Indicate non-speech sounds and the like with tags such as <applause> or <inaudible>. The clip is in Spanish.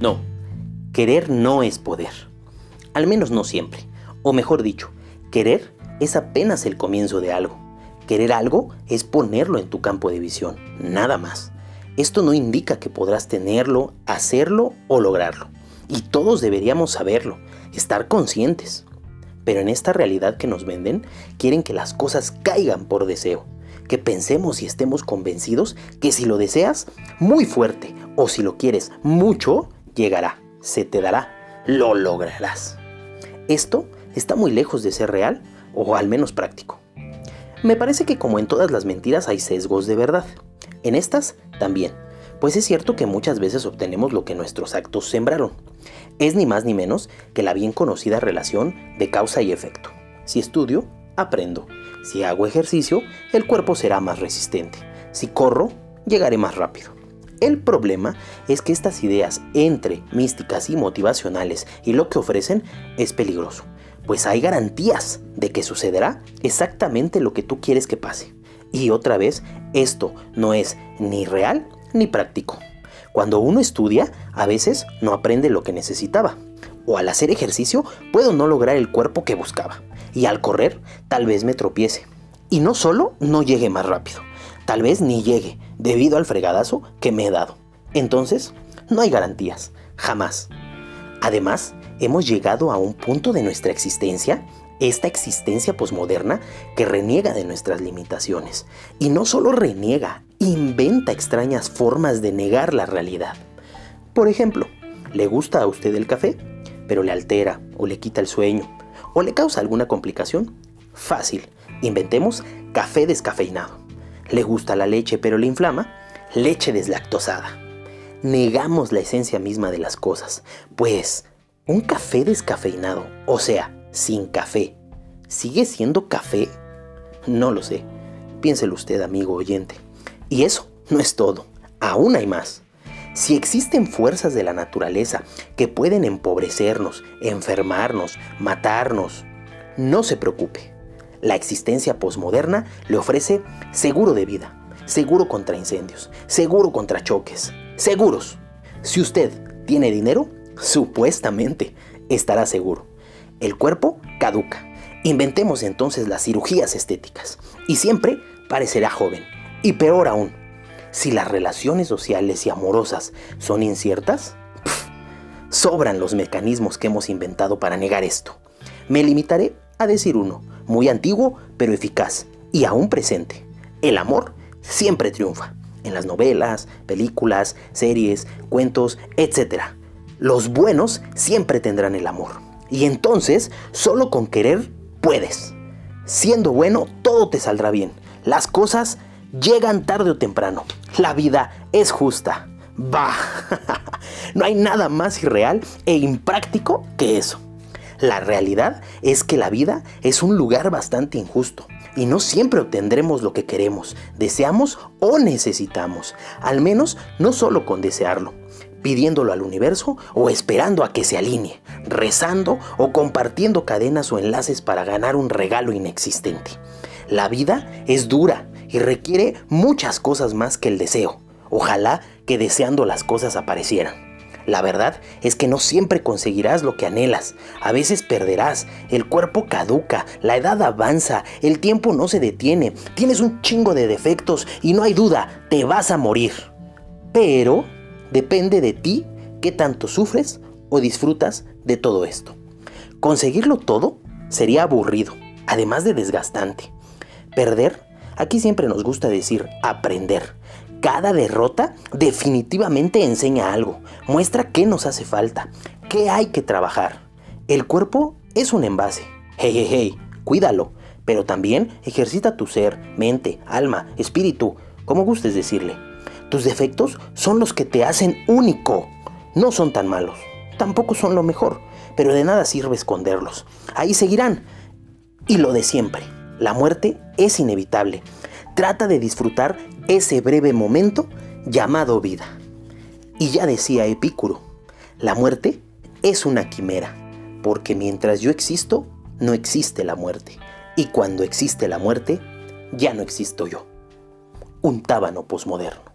No, querer no es poder. Al menos no siempre. O mejor dicho, querer es apenas el comienzo de algo. Querer algo es ponerlo en tu campo de visión, nada más. Esto no indica que podrás tenerlo, hacerlo o lograrlo. Y todos deberíamos saberlo, estar conscientes. Pero en esta realidad que nos venden, quieren que las cosas caigan por deseo, que pensemos y estemos convencidos que si lo deseas muy fuerte o si lo quieres mucho, llegará, se te dará, lo lograrás. Esto está muy lejos de ser real o al menos práctico. Me parece que como en todas las mentiras hay sesgos de verdad. En estas también, pues es cierto que muchas veces obtenemos lo que nuestros actos sembraron. Es ni más ni menos que la bien conocida relación de causa y efecto. Si estudio, aprendo. Si hago ejercicio, el cuerpo será más resistente. Si corro, llegaré más rápido. El problema es que estas ideas entre místicas y motivacionales y lo que ofrecen es peligroso, pues hay garantías de que sucederá exactamente lo que tú quieres que pase. Y otra vez, esto no es ni real ni práctico. Cuando uno estudia, a veces no aprende lo que necesitaba. O al hacer ejercicio, puedo no lograr el cuerpo que buscaba. Y al correr, tal vez me tropiece. Y no solo no llegue más rápido, tal vez ni llegue, debido al fregadazo que me he dado. Entonces, no hay garantías, jamás. Además, hemos llegado a un punto de nuestra existencia esta existencia posmoderna que reniega de nuestras limitaciones. Y no solo reniega, inventa extrañas formas de negar la realidad. Por ejemplo, ¿le gusta a usted el café? Pero le altera o le quita el sueño o le causa alguna complicación. Fácil, inventemos café descafeinado. ¿Le gusta la leche pero le inflama? Leche deslactosada. Negamos la esencia misma de las cosas, pues un café descafeinado, o sea, sin café, ¿sigue siendo café? No lo sé. Piénselo usted, amigo oyente. Y eso no es todo. Aún hay más. Si existen fuerzas de la naturaleza que pueden empobrecernos, enfermarnos, matarnos, no se preocupe. La existencia posmoderna le ofrece seguro de vida, seguro contra incendios, seguro contra choques, seguros. Si usted tiene dinero, supuestamente estará seguro. El cuerpo caduca. Inventemos entonces las cirugías estéticas y siempre parecerá joven. Y peor aún, si las relaciones sociales y amorosas son inciertas, sobran los mecanismos que hemos inventado para negar esto. Me limitaré a decir uno, muy antiguo pero eficaz y aún presente. El amor siempre triunfa. En las novelas, películas, series, cuentos, etc. Los buenos siempre tendrán el amor. Y entonces, solo con querer, puedes. Siendo bueno, todo te saldrá bien. Las cosas llegan tarde o temprano. La vida es justa. Bah, <laughs> no hay nada más irreal e impráctico que eso. La realidad es que la vida es un lugar bastante injusto y no siempre obtendremos lo que queremos, deseamos o necesitamos, al menos no solo con desearlo pidiéndolo al universo o esperando a que se alinee, rezando o compartiendo cadenas o enlaces para ganar un regalo inexistente. La vida es dura y requiere muchas cosas más que el deseo. Ojalá que deseando las cosas aparecieran. La verdad es que no siempre conseguirás lo que anhelas. A veces perderás, el cuerpo caduca, la edad avanza, el tiempo no se detiene, tienes un chingo de defectos y no hay duda, te vas a morir. Pero Depende de ti qué tanto sufres o disfrutas de todo esto. Conseguirlo todo sería aburrido, además de desgastante. Perder, aquí siempre nos gusta decir aprender. Cada derrota definitivamente enseña algo, muestra qué nos hace falta, qué hay que trabajar. El cuerpo es un envase. Hey, hey, hey, cuídalo, pero también ejercita tu ser, mente, alma, espíritu, como gustes decirle. Tus defectos son los que te hacen único. No son tan malos. Tampoco son lo mejor. Pero de nada sirve esconderlos. Ahí seguirán. Y lo de siempre. La muerte es inevitable. Trata de disfrutar ese breve momento llamado vida. Y ya decía Epicuro, la muerte es una quimera, porque mientras yo existo, no existe la muerte. Y cuando existe la muerte, ya no existo yo. Un tábano posmoderno.